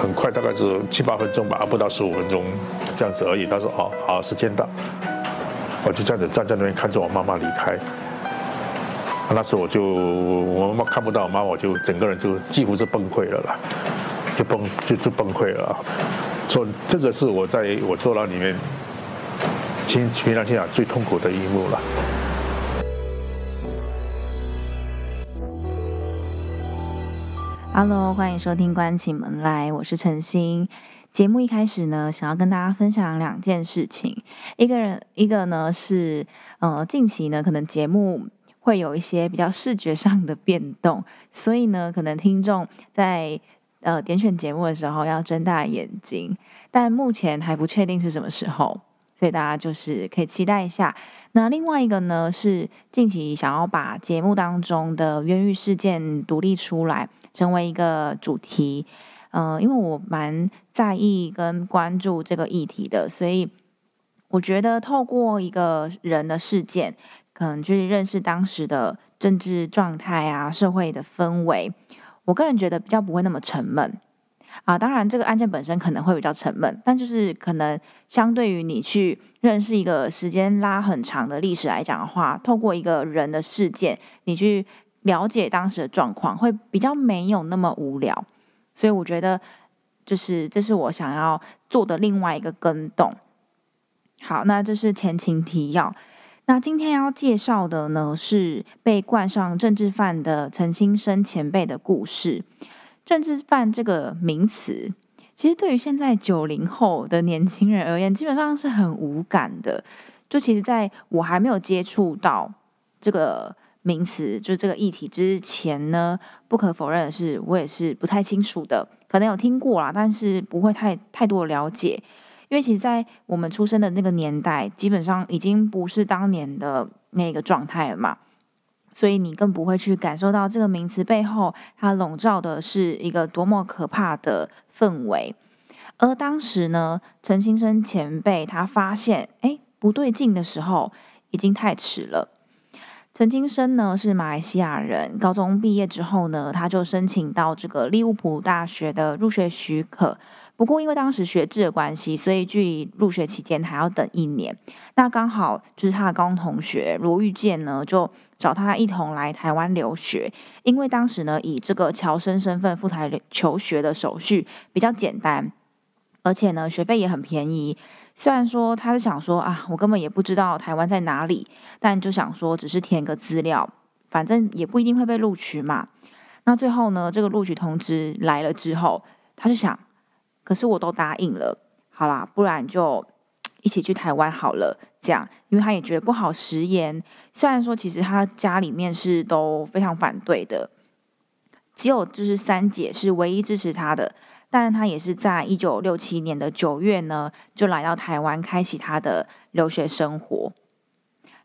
很快，大概是七八分钟吧，不到十五分钟这样子而已。他说：“哦，好，时间到。”我就这样子站在那边看着我妈妈离开。那时候我就我妈妈看不到我妈，我就整个人就几乎是崩溃了啦，就崩就就崩溃了。所以这个是我在我坐牢里面，平平常心讲最痛苦的一幕了。Hello，欢迎收听《关起门来》，我是陈星。节目一开始呢，想要跟大家分享两件事情。一个人，一个呢是呃，近期呢可能节目会有一些比较视觉上的变动，所以呢，可能听众在呃点选节目的时候要睁大眼睛。但目前还不确定是什么时候，所以大家就是可以期待一下。那另外一个呢是近期想要把节目当中的冤狱事件独立出来。成为一个主题，嗯，因为我蛮在意跟关注这个议题的，所以我觉得透过一个人的事件，可能去认识当时的政治状态啊、社会的氛围，我个人觉得比较不会那么沉闷啊。当然，这个案件本身可能会比较沉闷，但就是可能相对于你去认识一个时间拉很长的历史来讲的话，透过一个人的事件，你去。了解当时的状况会比较没有那么无聊，所以我觉得就是这是我想要做的另外一个跟动。好，那这是前情提要。那今天要介绍的呢是被冠上政治犯的陈新生前辈的故事。政治犯这个名词，其实对于现在九零后的年轻人而言，基本上是很无感的。就其实在我还没有接触到这个。名词就是这个议题之前呢，不可否认的是，我也是不太清楚的，可能有听过啦，但是不会太太多的了解，因为其实，在我们出生的那个年代，基本上已经不是当年的那个状态了嘛，所以你更不会去感受到这个名词背后它笼罩的是一个多么可怕的氛围。而当时呢，陈先生前辈他发现哎不对劲的时候，已经太迟了。陈金生呢是马来西亚人，高中毕业之后呢，他就申请到这个利物浦大学的入学许可。不过因为当时学制的关系，所以距离入学期间还要等一年。那刚好就是他的高中同学罗玉健呢，就找他一同来台湾留学。因为当时呢，以这个侨生身份赴台求学的手续比较简单，而且呢，学费也很便宜。虽然说他是想说啊，我根本也不知道台湾在哪里，但就想说只是填个资料，反正也不一定会被录取嘛。那最后呢，这个录取通知来了之后，他就想，可是我都答应了，好啦，不然就一起去台湾好了。这样，因为他也觉得不好食言。虽然说其实他家里面是都非常反对的，只有就是三姐是唯一支持他的。但他也是在一九六七年的九月呢，就来到台湾开启他的留学生活。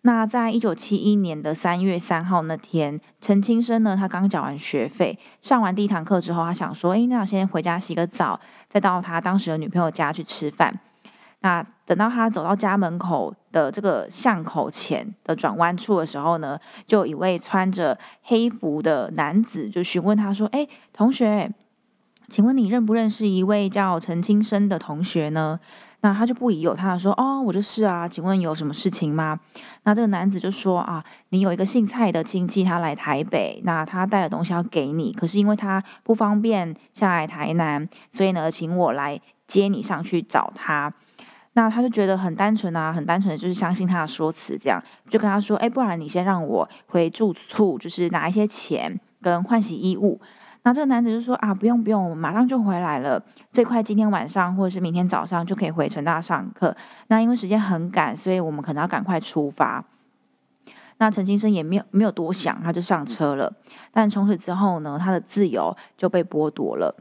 那在一九七一年的三月三号那天，陈清生呢，他刚缴完学费，上完第一堂课之后，他想说：“哎，那我先回家洗个澡，再到他当时的女朋友家去吃饭。”那等到他走到家门口的这个巷口前的转弯处的时候呢，就一位穿着黑服的男子就询问他说：“哎，同学。”请问你认不认识一位叫陈清生的同学呢？那他就不疑有他的说：“哦，我就是啊。”请问有什么事情吗？那这个男子就说：“啊，你有一个姓蔡的亲戚，他来台北，那他带了东西要给你，可是因为他不方便下来台南，所以呢，请我来接你上去找他。”那他就觉得很单纯啊，很单纯的就是相信他的说辞，这样就跟他说：“哎，不然你先让我回住处，就是拿一些钱跟换洗衣物。”那这个男子就说啊，不用不用，我马上就回来了，最快今天晚上或者是明天早上就可以回成大上课。那因为时间很赶，所以我们可能要赶快出发。那陈先生也没有没有多想，他就上车了。但从此之后呢，他的自由就被剥夺了。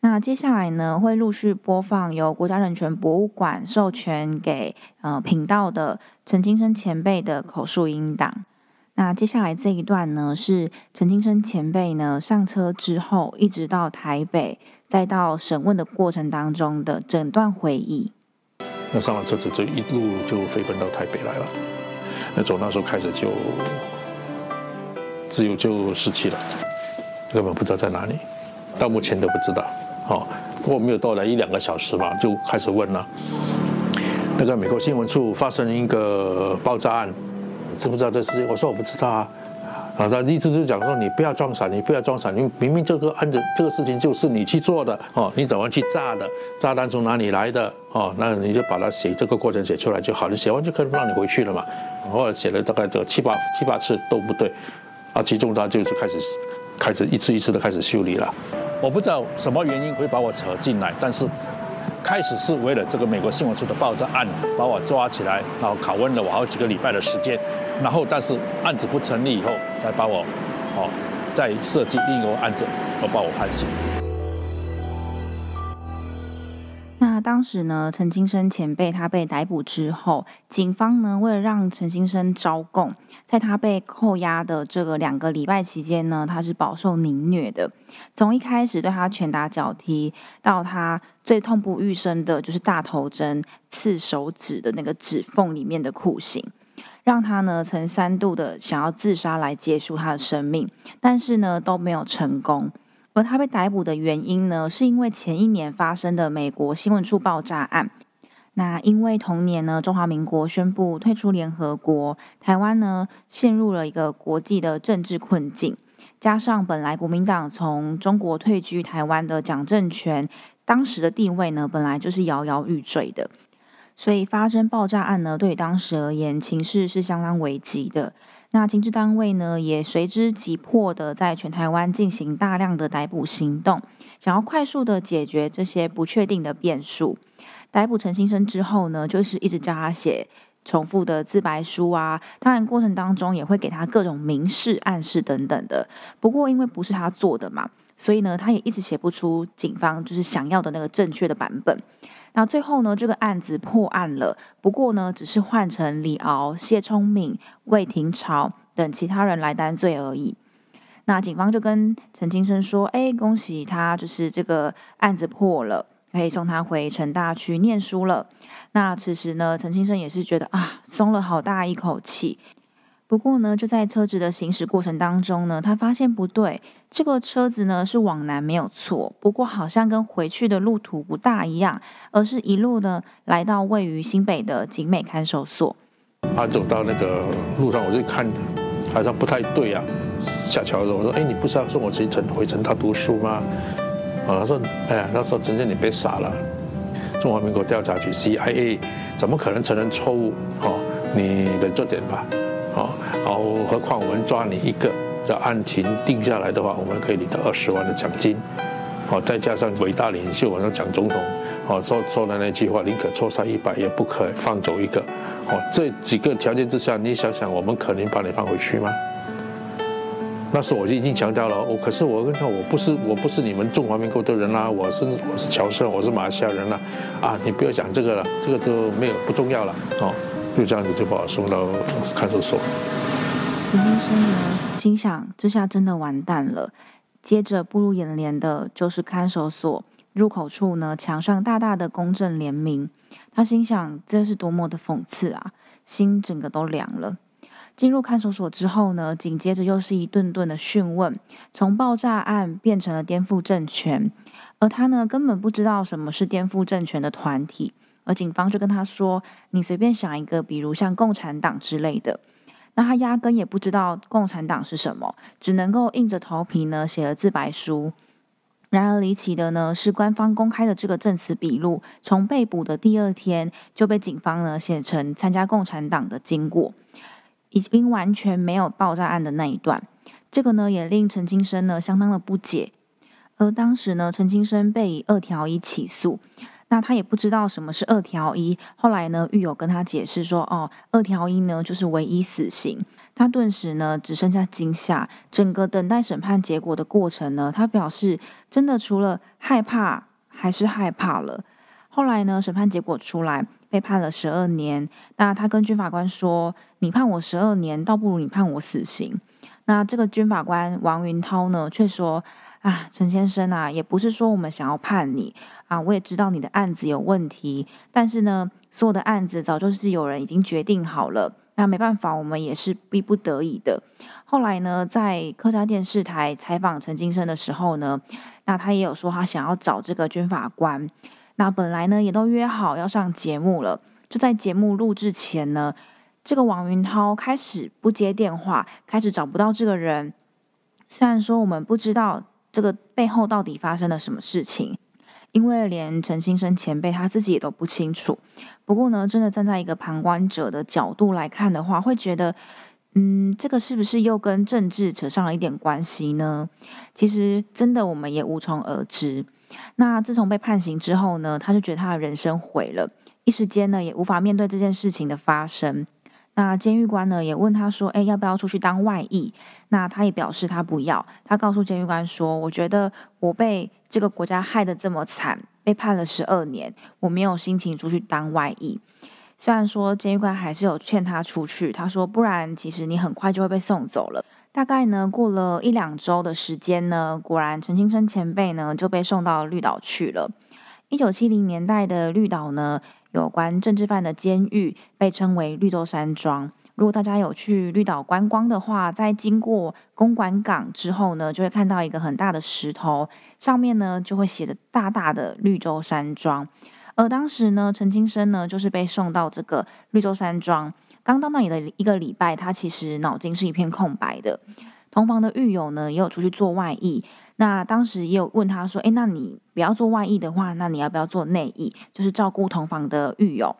那接下来呢，会陆续播放由国家人权博物馆授权给呃频道的陈金生前辈的口述音档。那接下来这一段呢，是陈金生前辈呢上车之后，一直到台北，再到审问的过程当中的整段回忆。那上了车子就一路就飞奔到台北来了。那从那时候开始就自由就失去了，根本不知道在哪里，到目前都不知道。好，过没有到了一两个小时吧，就开始问了。那个美国新闻处发生一个爆炸案，知不知道这事情？我说我不知道啊。啊，他一直就讲说你不要装傻，你不要装傻，你明明这个案子这个事情就是你去做的哦，你怎么去炸的？炸弹从哪里来的？哦，那你就把它写这个过程写出来就好了，写完就可以让你回去了嘛。后来写了大概这七八七八次都不对，啊，其中他就是开始开始一次一次的开始修理了。我不知道什么原因会把我扯进来，但是。开始是为了这个美国新闻处的爆炸案把我抓起来，然后拷问了我好几个礼拜的时间，然后但是案子不成立以后，才把我，哦，再设计另一个案子，而把我判刑。当时呢，陈金生前辈他被逮捕之后，警方呢为了让陈金生招供，在他被扣押的这个两个礼拜期间呢，他是饱受凌虐的。从一开始对他拳打脚踢，到他最痛不欲生的就是大头针刺手指的那个指缝里面的酷刑，让他呢曾三度的想要自杀来结束他的生命，但是呢都没有成功。而他被逮捕的原因呢，是因为前一年发生的美国新闻处爆炸案。那因为同年呢，中华民国宣布退出联合国，台湾呢陷入了一个国际的政治困境。加上本来国民党从中国退居台湾的蒋政权，当时的地位呢本来就是摇摇欲坠的，所以发生爆炸案呢，对当时而言情势是相当危急的。那情治单位呢，也随之急迫的在全台湾进行大量的逮捕行动，想要快速的解决这些不确定的变数。逮捕陈新生之后呢，就是一直叫他写重复的自白书啊，当然过程当中也会给他各种明示暗示等等的。不过因为不是他做的嘛，所以呢，他也一直写不出警方就是想要的那个正确的版本。那最后呢，这个案子破案了。不过呢，只是换成李敖、谢聪敏、魏廷朝等其他人来担罪而已。那警方就跟陈金生说：“哎，恭喜他，就是这个案子破了，可以送他回成大去念书了。”那此时呢，陈金生也是觉得啊，松了好大一口气。不过呢，就在车子的行驶过程当中呢，他发现不对，这个车子呢是往南没有错，不过好像跟回去的路途不大一样，而是一路呢来到位于新北的景美看守所。他走到那个路上，我就看好像不太对啊。下桥的时候，我说：“哎，你不是要送我去城回城大读书吗？”啊，他说：“哎呀，他说陈建，你别傻了，中华民国调查局 CIA 怎么可能承认错误？哦，你忍着点吧。”哦，然后何况我们抓你一个，这案情定下来的话，我们可以领到二十万的奖金。好，再加上伟大领袖，我们蒋总统，好说说的那句话，宁可错杀一百，也不可放走一个。好，这几个条件之下，你想想，我们可能把你放回去吗？那时我就已经强调了，我可是我跟你说，我不是我不是你们中华民国的人啦，我是我是侨生，我是马来西亚人啦。啊，你不要讲这个了，这个都没有不重要了。哦。就这样子就把我送到看守所。陈先生呢，心想这下真的完蛋了。接着步入眼帘的就是看守所入口处呢，墙上大大的公正联名。他心想这是多么的讽刺啊，心整个都凉了。进入看守所之后呢，紧接着又是一顿顿的讯问，从爆炸案变成了颠覆政权，而他呢根本不知道什么是颠覆政权的团体。而警方就跟他说：“你随便想一个，比如像共产党之类的。”那他压根也不知道共产党是什么，只能够硬着头皮呢写了自白书。然而离奇的呢是，官方公开的这个证词笔录，从被捕的第二天就被警方呢写成参加共产党的经过，已经完全没有爆炸案的那一段。这个呢也令陈金生呢相当的不解。而当时呢，陈金生被以二条一起诉。那他也不知道什么是二条一，后来呢，狱友跟他解释说，哦，二条一呢就是唯一死刑。他顿时呢只剩下惊吓，整个等待审判结果的过程呢，他表示真的除了害怕还是害怕了。后来呢，审判结果出来，被判了十二年。那他跟军法官说，你判我十二年，倒不如你判我死刑。那这个军法官王云涛呢，却说。啊，陈先生啊，也不是说我们想要判你啊，我也知道你的案子有问题，但是呢，所有的案子早就是有人已经决定好了，那没办法，我们也是逼不得已的。后来呢，在客家电视台采访陈金生的时候呢，那他也有说他想要找这个军法官。那本来呢也都约好要上节目了，就在节目录制前呢，这个王云涛开始不接电话，开始找不到这个人。虽然说我们不知道这个背后到底发生了什么事情。因为连陈新生前辈他自己也都不清楚。不过呢，真的站在一个旁观者的角度来看的话，会觉得，嗯，这个是不是又跟政治扯上了一点关系呢？其实真的我们也无从而知。那自从被判刑之后呢，他就觉得他的人生毁了，一时间呢也无法面对这件事情的发生。那监狱官呢也问他说：“哎，要不要出去当外役？”那他也表示他不要。他告诉监狱官说：“我觉得我被这个国家害得这么惨，被判了十二年，我没有心情出去当外役。”虽然说监狱官还是有劝他出去，他说：“不然，其实你很快就会被送走了。”大概呢过了一两周的时间呢，果然陈清生前辈呢就被送到绿岛去了。一九七零年代的绿岛呢。有关政治犯的监狱被称为绿洲山庄。如果大家有去绿岛观光的话，在经过公馆港之后呢，就会看到一个很大的石头，上面呢就会写着大大的绿洲山庄。而当时呢，陈金生呢就是被送到这个绿洲山庄，刚到那里的一个礼拜，他其实脑筋是一片空白的。同房的狱友呢也有出去做外役。那当时也有问他说：“哎，那你不要做外役的话，那你要不要做内役？就是照顾同房的狱友。”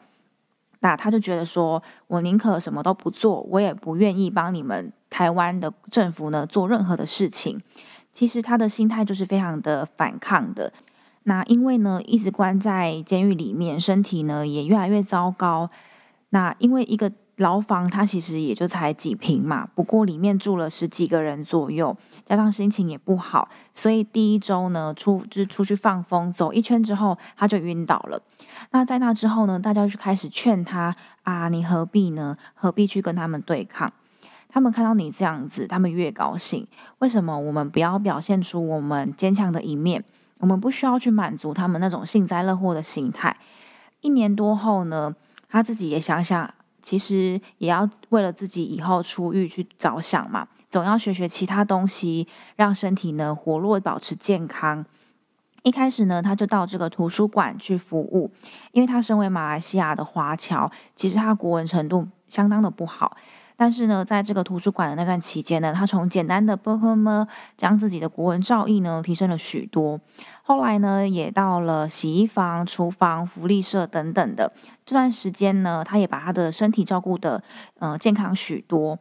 那他就觉得说：“我宁可什么都不做，我也不愿意帮你们台湾的政府呢做任何的事情。”其实他的心态就是非常的反抗的。那因为呢，一直关在监狱里面，身体呢也越来越糟糕。那因为一个。牢房它其实也就才几平嘛，不过里面住了十几个人左右，加上心情也不好，所以第一周呢出就出去放风，走一圈之后他就晕倒了。那在那之后呢，大家就开始劝他啊，你何必呢？何必去跟他们对抗？他们看到你这样子，他们越高兴。为什么我们不要表现出我们坚强的一面？我们不需要去满足他们那种幸灾乐祸的心态。一年多后呢，他自己也想想。其实也要为了自己以后出狱去着想嘛，总要学学其他东西，让身体呢活络，保持健康。一开始呢，他就到这个图书馆去服务，因为他身为马来西亚的华侨，其实他国文程度相当的不好。但是呢，在这个图书馆的那段期间呢，他从简单的啵啵么，将自己的国文造诣呢提升了许多。后来呢，也到了洗衣房、厨房、福利社等等的这段时间呢，他也把他的身体照顾的呃健康许多。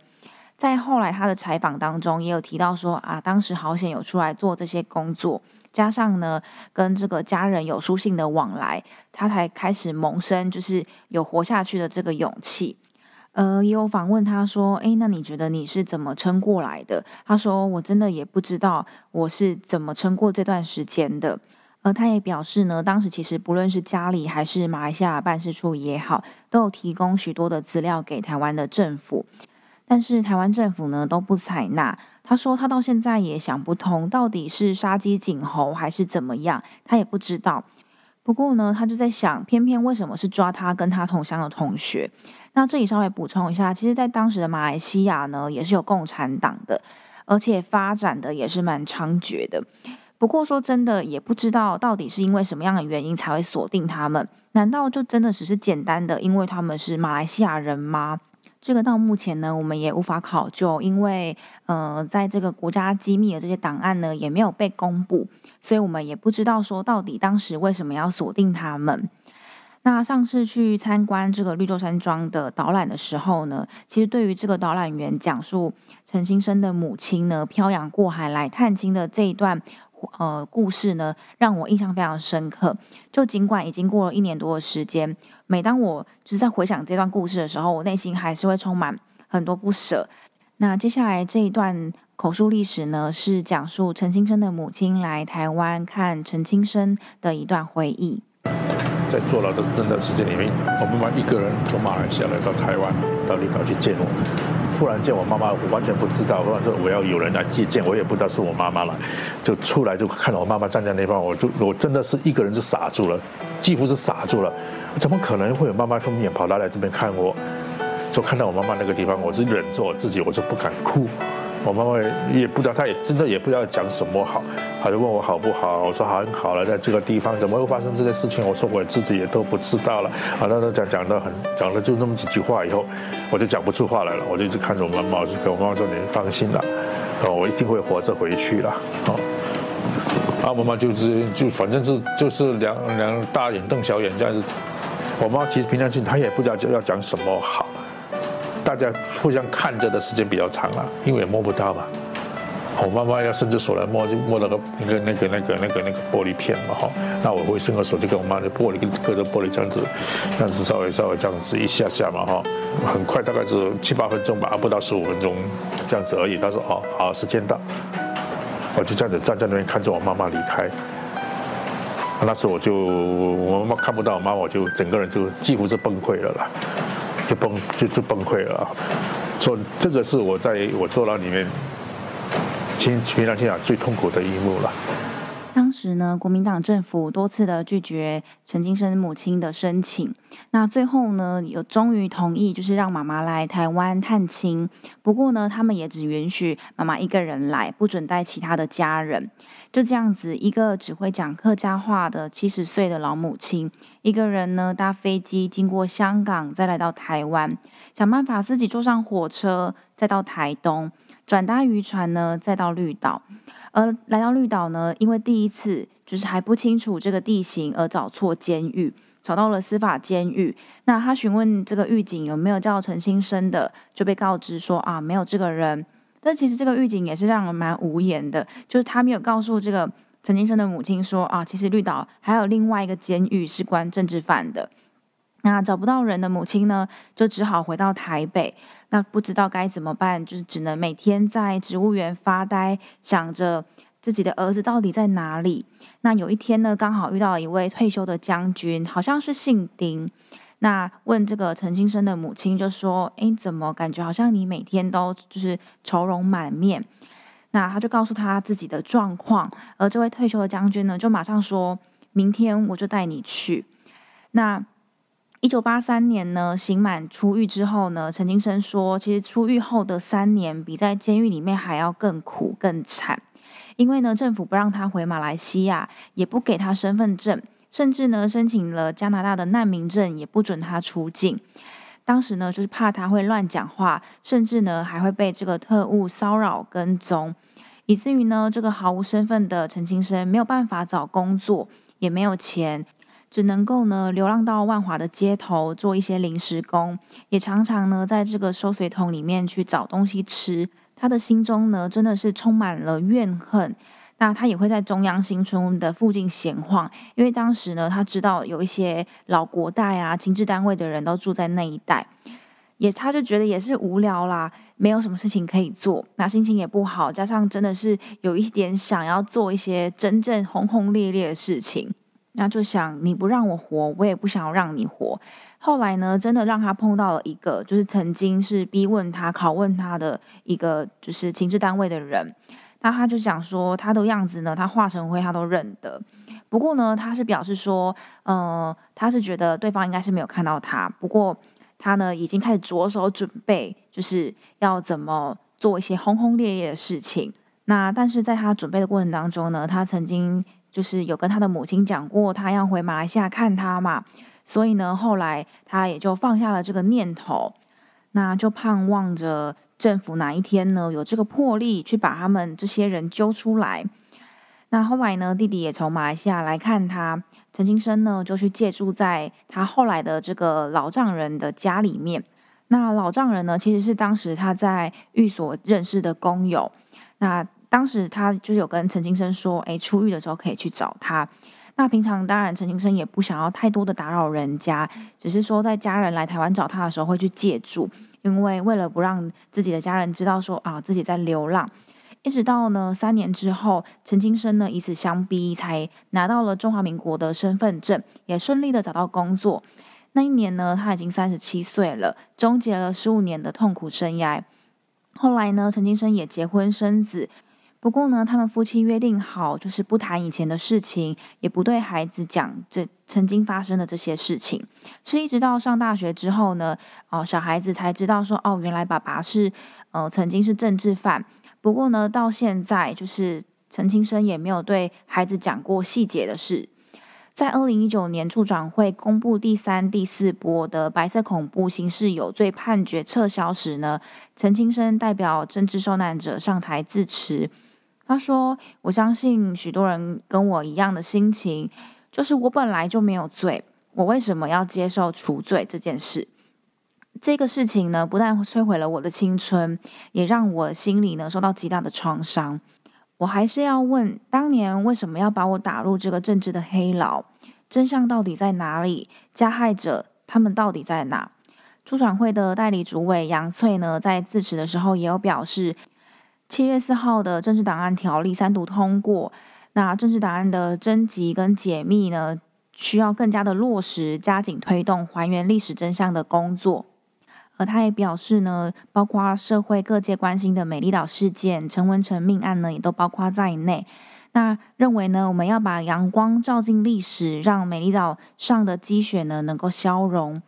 在后来他的采访当中，也有提到说啊，当时好险有出来做这些工作，加上呢跟这个家人有书信的往来，他才开始萌生就是有活下去的这个勇气。呃，也有访问他说：“诶，那你觉得你是怎么撑过来的？”他说：“我真的也不知道我是怎么撑过这段时间的。”而他也表示呢，当时其实不论是家里还是马来西亚办事处也好，都有提供许多的资料给台湾的政府，但是台湾政府呢都不采纳。他说他到现在也想不通，到底是杀鸡儆猴还是怎么样，他也不知道。不过呢，他就在想，偏偏为什么是抓他跟他同乡的同学？那这里稍微补充一下，其实，在当时的马来西亚呢，也是有共产党的，而且发展的也是蛮猖獗的。不过说真的，也不知道到底是因为什么样的原因才会锁定他们？难道就真的只是简单的因为他们是马来西亚人吗？这个到目前呢，我们也无法考究，因为呃，在这个国家机密的这些档案呢，也没有被公布，所以我们也不知道说到底当时为什么要锁定他们。那上次去参观这个绿洲山庄的导览的时候呢，其实对于这个导览员讲述陈新生的母亲呢漂洋过海来探亲的这一段呃故事呢，让我印象非常深刻。就尽管已经过了一年多的时间，每当我就是在回想这段故事的时候，我内心还是会充满很多不舍。那接下来这一段口述历史呢，是讲述陈清生的母亲来台湾看陈清生的一段回忆。在坐牢的那段时间里面，我妈妈一个人从马来西亚来到台湾，到绿岛去见我。忽然见我妈妈，我完全不知道。忽然说我要有人来接见，我也不知道是我妈妈来，就出来就看到我妈妈站在那边，我就我真的是一个人就傻住了，几乎是傻住了。怎么可能会有妈妈从远跑来来这边看我？就看到我妈妈那个地方，我是忍着我自己，我就不敢哭。我妈妈也不知道，她也真的也不知道讲什么好，她就问我好不好，我说很好了，在这个地方怎么会发生这些事情？我说我自己也都不知道了。好，那都讲讲的很，讲了就那么几句话以后，我就讲不出话来了，我就一直看着我妈妈，就跟我妈妈说：“你放心了，哦，我一定会活着回去了。”哦，啊，妈妈就是就反正是就是两两大眼瞪小眼这样子。我妈其实平常心，她也不知道要讲什么好。大家互相看着的时间比较长了，因为也摸不到嘛。我妈妈要伸着手来摸，就摸那个那个那个那个那个那个玻璃片嘛哈。那我会伸个手就跟我妈的玻璃隔着玻璃这样子，这样子稍微稍微这样子一下下嘛哈。很快大概是七八分钟吧，不到十五分钟这样子而已。她说哦好，时间到，我就这样子站在那边看着我妈妈离开。那时候我就我妈妈看不到我妈，我就整个人就几乎是崩溃了啦。就崩就就崩溃了，说这个是我在我坐牢里面，平平常心讲最痛苦的一幕了。当时呢，国民党政府多次的拒绝陈金生母亲的申请，那最后呢，有终于同意，就是让妈妈来台湾探亲。不过呢，他们也只允许妈妈一个人来，不准带其他的家人。就这样子，一个只会讲客家话的七十岁的老母亲，一个人呢搭飞机经过香港，再来到台湾，想办法自己坐上火车，再到台东，转搭渔船呢，再到绿岛。而来到绿岛呢，因为第一次就是还不清楚这个地形，而找错监狱，找到了司法监狱。那他询问这个狱警有没有叫陈新生的，就被告知说啊，没有这个人。但其实这个狱警也是让人蛮无言的，就是他没有告诉这个陈金生的母亲说啊，其实绿岛还有另外一个监狱是关政治犯的。那找不到人的母亲呢，就只好回到台北。那不知道该怎么办，就是只能每天在植物园发呆，想着自己的儿子到底在哪里。那有一天呢，刚好遇到一位退休的将军，好像是姓丁。那问这个陈金生的母亲就说：“诶，怎么感觉好像你每天都就是愁容满面？”那他就告诉他自己的状况，而这位退休的将军呢，就马上说：“明天我就带你去。”那。一九八三年呢，刑满出狱之后呢，陈金生说，其实出狱后的三年比在监狱里面还要更苦更惨，因为呢，政府不让他回马来西亚，也不给他身份证，甚至呢，申请了加拿大的难民证也不准他出境。当时呢，就是怕他会乱讲话，甚至呢，还会被这个特务骚扰跟踪，以至于呢，这个毫无身份的陈金生没有办法找工作，也没有钱。只能够呢流浪到万华的街头做一些临时工，也常常呢在这个收水桶里面去找东西吃。他的心中呢真的是充满了怨恨。那他也会在中央新村的附近闲晃，因为当时呢他知道有一些老国代啊、情治单位的人都住在那一带，也他就觉得也是无聊啦，没有什么事情可以做，那心情也不好，加上真的是有一点想要做一些真正轰轰烈烈的事情。那就想你不让我活，我也不想要让你活。后来呢，真的让他碰到了一个，就是曾经是逼问他、拷问他的一个，就是情治单位的人。那他就讲说，他的样子呢，他化成灰他都认得。不过呢，他是表示说，呃，他是觉得对方应该是没有看到他。不过他呢，已经开始着手准备，就是要怎么做一些轰轰烈烈的事情。那但是在他准备的过程当中呢，他曾经。就是有跟他的母亲讲过，他要回马来西亚看他嘛，所以呢，后来他也就放下了这个念头，那就盼望着政府哪一天呢有这个魄力去把他们这些人揪出来。那后来呢，弟弟也从马来西亚来看他，陈金生呢就去借住在他后来的这个老丈人的家里面。那老丈人呢，其实是当时他在寓所认识的工友，那。当时他就有跟陈金生说：“哎，出狱的时候可以去找他。那平常当然陈金生也不想要太多的打扰人家，只是说在家人来台湾找他的时候会去借住，因为为了不让自己的家人知道说啊自己在流浪。一直到呢三年之后，陈金生呢以此相逼，才拿到了中华民国的身份证，也顺利的找到工作。那一年呢他已经三十七岁了，终结了十五年的痛苦生涯。后来呢陈金生也结婚生子。”不过呢，他们夫妻约定好，就是不谈以前的事情，也不对孩子讲这曾经发生的这些事情。是一直到上大学之后呢，哦，小孩子才知道说，哦，原来爸爸是呃曾经是政治犯。不过呢，到现在就是陈清生也没有对孩子讲过细节的事。在二零一九年，处长会公布第三、第四波的白色恐怖刑事有罪判决撤销时呢，陈清生代表政治受难者上台致辞。他说：“我相信许多人跟我一样的心情，就是我本来就没有罪，我为什么要接受除罪这件事？这个事情呢，不但摧毁了我的青春，也让我心里呢受到极大的创伤。我还是要问，当年为什么要把我打入这个政治的黑牢？真相到底在哪里？加害者他们到底在哪？”出转会的代理主委杨翠呢，在致辞的时候也有表示。七月四号的政治档案条例三读通过，那政治档案的征集跟解密呢，需要更加的落实，加紧推动还原历史真相的工作。而他也表示呢，包括社会各界关心的美丽岛事件、陈文成命案呢，也都包括在内。那认为呢，我们要把阳光照进历史，让美丽岛上的积雪呢，能够消融。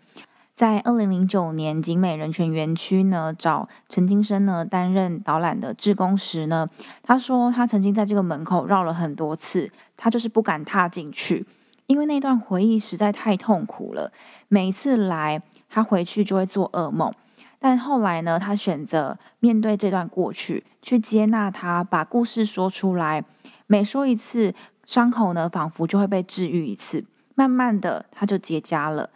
在二零零九年景美人权园区呢，找陈金生呢担任导览的志工时呢，他说他曾经在这个门口绕了很多次，他就是不敢踏进去，因为那段回忆实在太痛苦了。每一次来，他回去就会做噩梦。但后来呢，他选择面对这段过去，去接纳他，把故事说出来。每说一次，伤口呢仿佛就会被治愈一次，慢慢的他就结痂了。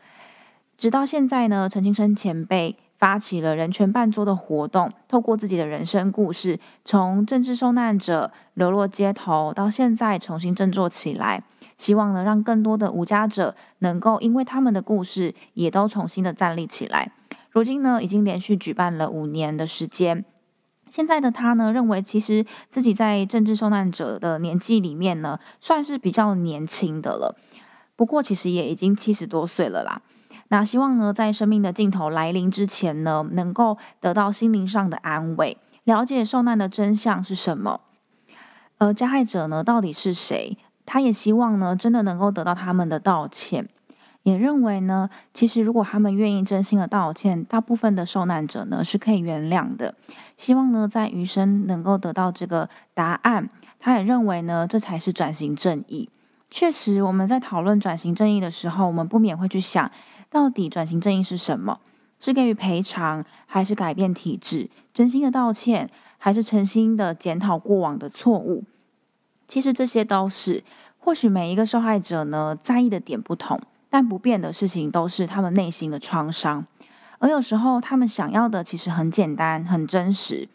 直到现在呢，陈清生前辈发起了人权办桌的活动，透过自己的人生故事，从政治受难者流落街头，到现在重新振作起来，希望呢让更多的无家者能够因为他们的故事，也都重新的站立起来。如今呢，已经连续举办了五年的时间。现在的他呢，认为其实自己在政治受难者的年纪里面呢，算是比较年轻的了。不过其实也已经七十多岁了啦。那希望呢，在生命的尽头来临之前呢，能够得到心灵上的安慰，了解受难的真相是什么，而加害者呢到底是谁？他也希望呢，真的能够得到他们的道歉，也认为呢，其实如果他们愿意真心的道歉，大部分的受难者呢是可以原谅的。希望呢，在余生能够得到这个答案。他也认为呢，这才是转型正义。确实，我们在讨论转型正义的时候，我们不免会去想。到底转型正义是什么？是给予赔偿，还是改变体制？真心的道歉，还是诚心的检讨过往的错误？其实这些都是，或许每一个受害者呢，在意的点不同，但不变的事情都是他们内心的创伤。而有时候他们想要的其实很简单、很真实。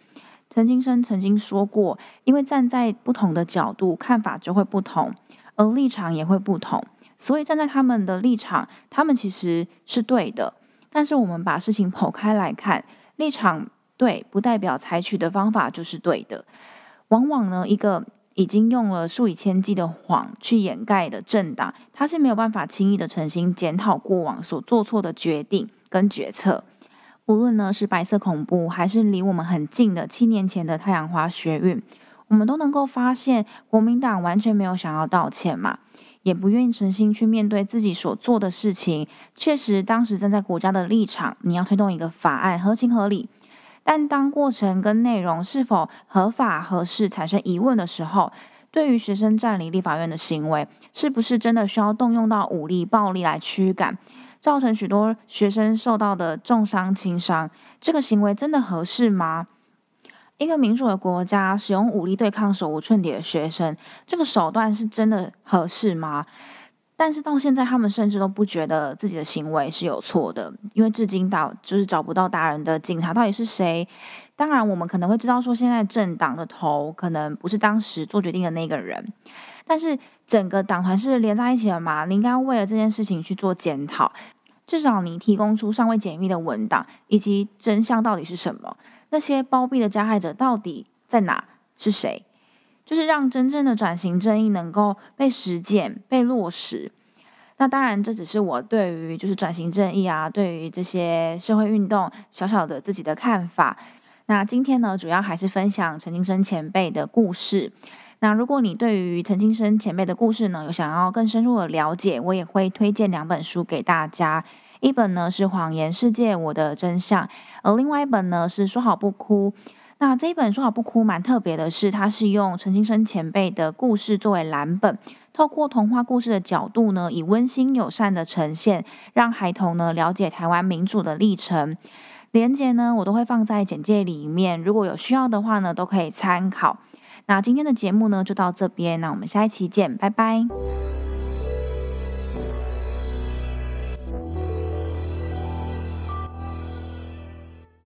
陈金生曾经说过，因为站在不同的角度，看法就会不同，而立场也会不同。所以站在他们的立场，他们其实是对的。但是我们把事情剖开来看，立场对不代表采取的方法就是对的。往往呢，一个已经用了数以千计的谎去掩盖的政党，他是没有办法轻易的诚心检讨过往所做错的决定跟决策。无论呢是白色恐怖，还是离我们很近的七年前的太阳花学运，我们都能够发现，国民党完全没有想要道歉嘛。也不愿意诚心去面对自己所做的事情。确实，当时站在国家的立场，你要推动一个法案，合情合理。但当过程跟内容是否合法合适产生疑问的时候，对于学生占领立法院的行为，是不是真的需要动用到武力、暴力来驱赶，造成许多学生受到的重伤、轻伤？这个行为真的合适吗？一个民主的国家使用武力对抗手无寸铁的学生，这个手段是真的合适吗？但是到现在，他们甚至都不觉得自己的行为是有错的，因为至今到就是找不到打人的警察到底是谁。当然，我们可能会知道说，现在政党的头可能不是当时做决定的那个人，但是整个党团是连在一起的嘛？你应该为了这件事情去做检讨，至少你提供出尚未解密的文档以及真相到底是什么。那些包庇的加害者到底在哪？是谁？就是让真正的转型正义能够被实践、被落实。那当然，这只是我对于就是转型正义啊，对于这些社会运动小小的自己的看法。那今天呢，主要还是分享陈金生前辈的故事。那如果你对于陈金生前辈的故事呢，有想要更深入的了解，我也会推荐两本书给大家。一本呢是《谎言世界：我的真相》，而另外一本呢是《说好不哭》。那这一本《说好不哭》蛮特别的是，它是用陈金生前辈的故事作为蓝本，透过童话故事的角度呢，以温馨友善的呈现，让孩童呢了解台湾民主的历程。连接呢，我都会放在简介里面，如果有需要的话呢，都可以参考。那今天的节目呢，就到这边，那我们下一期见，拜拜。